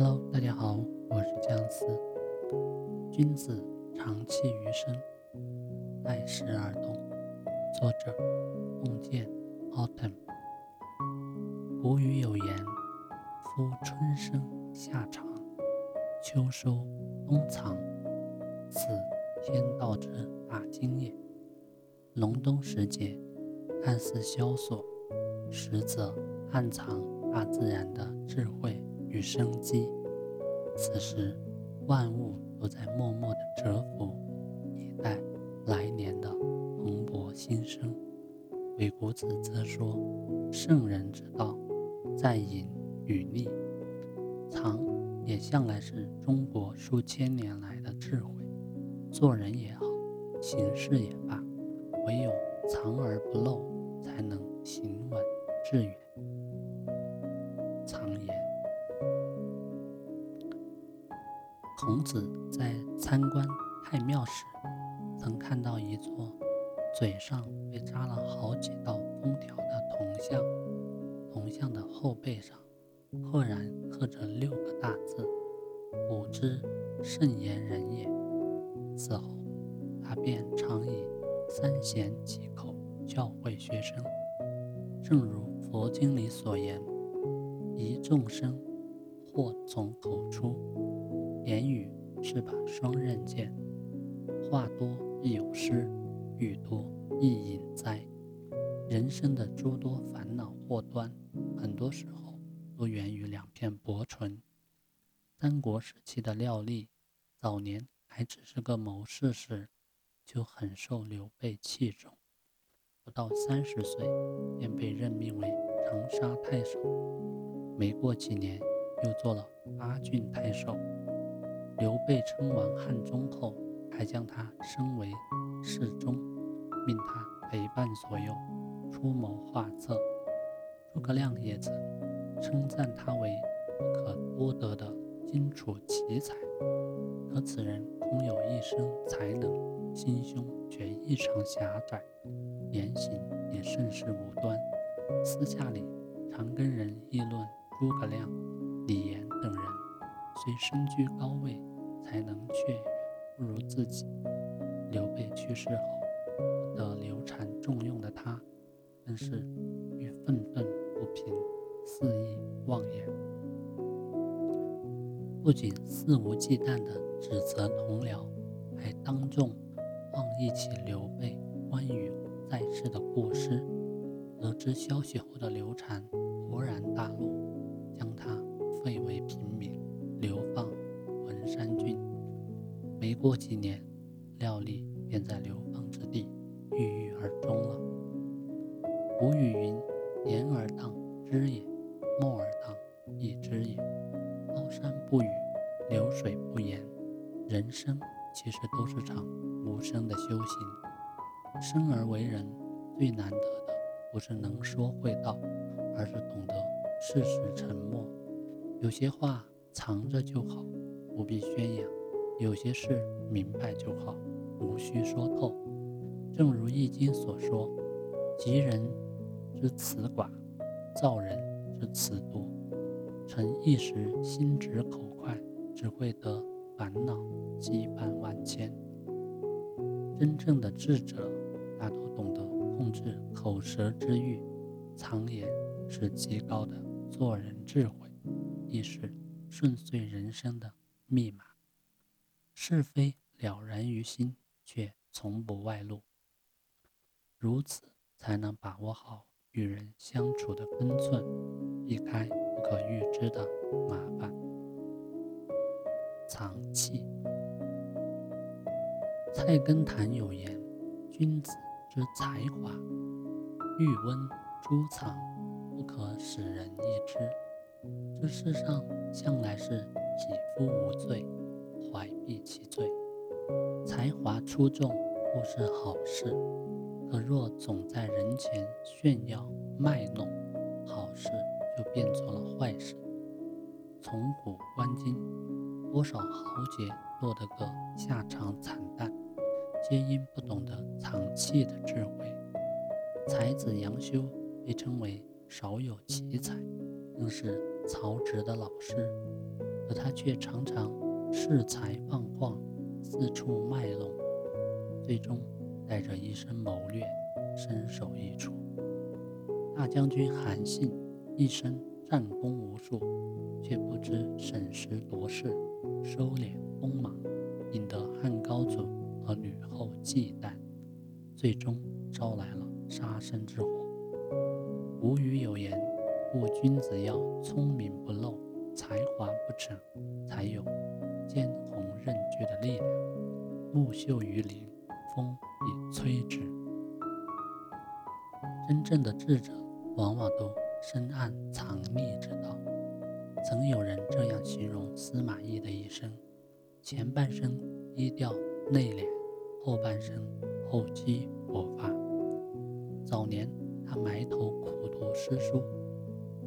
Hello，大家好，我是姜思。君子长气余生，待时而动。作者：洞见 Autumn。古语有言：“夫春生夏长，秋收冬藏，此天道之大经也。”隆冬时节，看似萧索，实则暗藏大自然的智慧。与生机，此时万物都在默默的蛰伏，以待来年的蓬勃新生。鬼谷子则说：“圣人之道，在隐与立。”藏也向来是中国数千年来的智慧。做人也好，行事也罢，唯有藏而不露，才能行稳致远。孔子在参观太庙时，曾看到一座嘴上被扎了好几道封条的铜像，铜像的后背上赫然刻着六个大字：“吾之圣言人也。”此后，他便常以三贤几口教诲学生。正如佛经里所言：“一众生，或从口出。”言语是把双刃剑，话多必有失，语多亦引灾。人生的诸多烦恼祸端，很多时候都源于两片薄唇。三国时期的廖立，早年还只是个谋士时，就很受刘备器重，不到三十岁便被任命为长沙太守，没过几年又做了八郡太守。刘备称王汉中后，还将他升为侍中，命他陪伴左右，出谋划策。诸葛亮也曾称赞他为不可多得的荆楚奇才。可此人空有一身才能，心胸却异常狭窄，言行也甚是无端。私下里常跟人议论诸葛亮、李严等人，虽身居高位。才能却远不如自己。刘备去世后，得刘禅重用的他，更是愈愤愤不平，肆意妄言。不仅肆无忌惮地指责同僚，还当众妄议起刘备关羽在世的过失。得知消息后的刘禅勃然大怒，将他废为平民，流放文。山郡，没过几年，廖立便在流放之地郁郁而终了。古语云：“言而当知也，默而当亦知也。”高山不语，流水不言。人生其实都是场无声的修行。生而为人，最难得的不是能说会道，而是懂得适时沉默。有些话藏着就好。不必宣扬，有些事明白就好，无需说透。正如《易经》所说：“吉人之辞寡，造人之辞多。”逞一时心直口快，只会得烦恼羁绊万千。真正的智者，大都懂得控制口舌之欲，藏言是极高的做人智慧，亦是顺遂人生的。密码，是非了然于心，却从不外露。如此，才能把握好与人相处的分寸，避开不可预知的麻烦。藏气。菜根谭有言：“君子之才华，欲温诸藏，不可使人易知。”这世上向来是。己夫无罪，怀璧其罪。才华出众不是好事，可若总在人前炫耀卖弄，好事就变作了坏事。从古观今，多少豪杰落得个下场惨淡，皆因不懂得藏气的智慧。才子杨修被称为少有奇才，更是曹植的老师。可他却常常恃才放旷，四处卖弄，最终带着一身谋略，身首异处。大将军韩信一生战功无数，却不知审时度势，收敛锋芒，引得汉高祖和吕后忌惮，最终招来了杀身之祸。古语有言：“故君子要聪明不露。”才华不逞，才有坚宏任巨的力量。木秀于林，风以摧之。真正的智者，往往都深谙藏匿之道。曾有人这样形容司马懿的一生：前半生低调内敛，后半生厚积薄发。早年他埋头苦读诗书，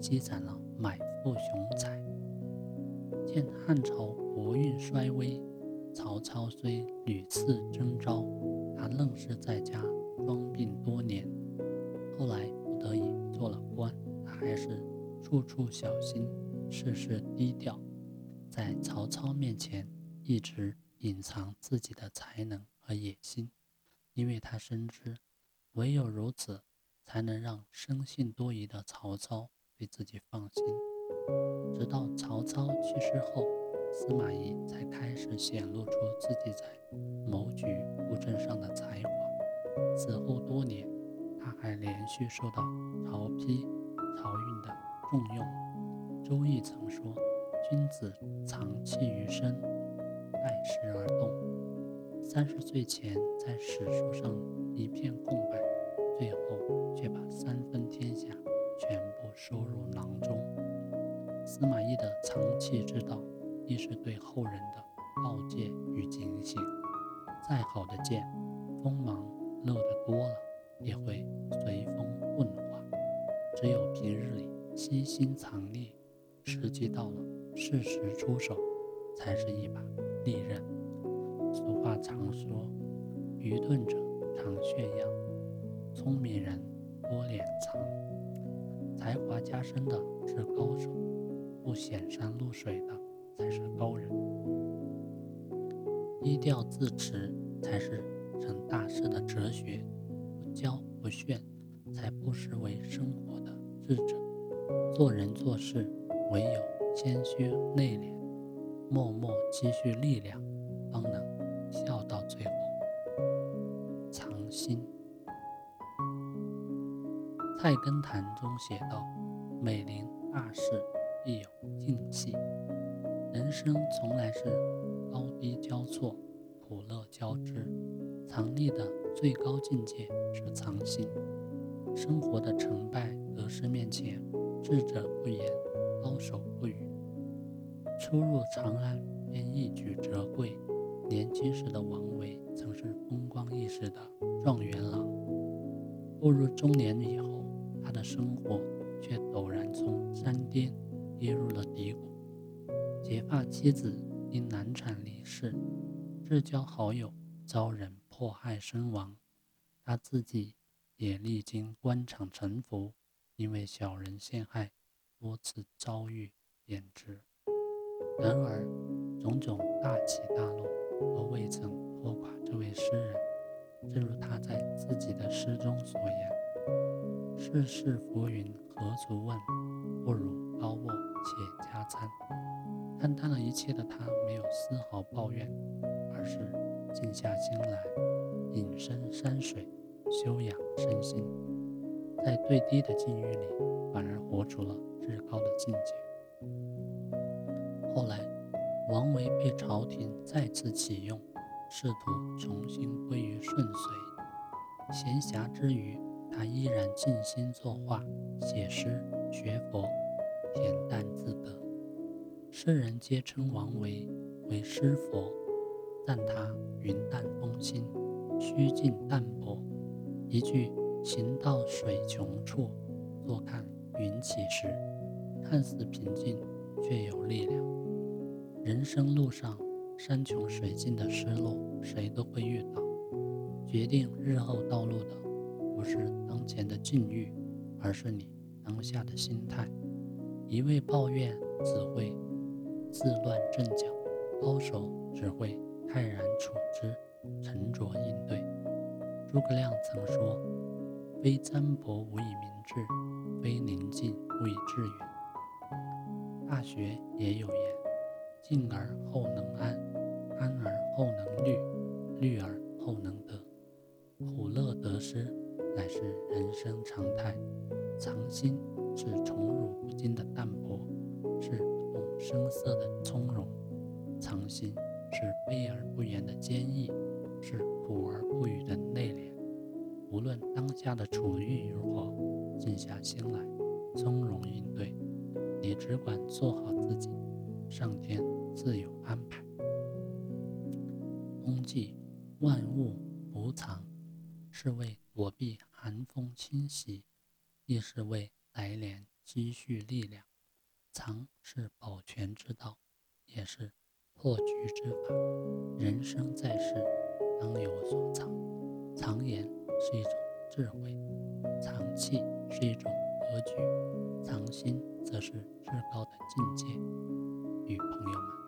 积攒了满腹雄才。见汉朝国运衰微，曹操虽屡次征召，他愣是在家装病多年。后来不得已做了官，他还是处处小心，事事低调，在曹操面前一直隐藏自己的才能和野心，因为他深知，唯有如此，才能让生性多疑的曹操对自己放心。直到曹操去世后，司马懿才开始显露出自己在谋局布阵上的才华。此后多年，他还连续受到曹丕、曹运的重用。《周易》曾说：“君子藏器于身，待时而动。”三十岁前在史书上一片空白，最后却把三分天下全部收入囊中。司马懿的藏器之道，亦是对后人的告诫与警醒。再好的剑，锋芒露得多了，也会随风钝化。只有平日里悉心藏匿，时机到了，适时出手，才是一把利刃。俗话常说：“愚钝者常炫耀，聪明人多敛”加深的是高手。不显山露水的才是高人，低调自持才是成大事的哲学，不骄不炫才不失为生活的智者。做人做事，唯有谦虚内敛，默默积蓄力量，方能笑到最后。藏心，《菜根谭》中写道：“美临大事。”必有静气。人生从来是高低交错、苦乐交织。藏匿的最高境界是藏心。生活的成败得失面前，智者不言，高手不语。初入长安便一举折桂。年轻时的王维曾是风光一时的状元郎。步入中年以后，他的生活却陡然从山巅。跌入了低谷，结发妻子因难产离世，至交好友遭人迫害身亡，他自己也历经官场沉浮，因为小人陷害，多次遭遇贬值。然而，种种大起大落都未曾拖垮这位诗人。正如他在自己的诗中所言：“世事浮云何足问，不如高卧。”且加餐，看淡了一切的他没有丝毫抱怨，而是静下心来，隐身山水，修养身心，在最低的境遇里，反而活出了至高的境界。后来，王维被朝廷再次启用，试图重新归于顺遂。闲暇之余，他依然静心作画、写诗、学佛。恬淡自得，世人皆称王维为诗佛，赞他云淡风轻、虚静淡泊。一句“行到水穷处，坐看云起时”，看似平静，却有力量。人生路上山穷水尽的失落，谁都会遇到。决定日后道路的，不是前的境遇，而是你当下的心态。一味抱怨只会自乱阵脚，高手只会泰然处之，沉着应对。诸葛亮曾说：“非毡博无以明志，非宁静无以致远。”大学也有言：“静而后能安，安而后能虑，虑而后能得。”苦乐得失乃是人生常态，藏心是宠辱不惊的淡泊，是不动声色的从容；藏心是悲而不言的坚毅，是苦而不语的内敛。无论当下的处遇如何，静下心来，从容应对，你只管做好自己，上天自有安排。冬季万物无常。是为躲避寒风侵袭，亦是为来年积蓄力量。藏是保全之道，也是破局之法。人生在世，当有所藏。藏言是一种智慧，藏气是一种格局，藏心则是至高的境界。与朋友们。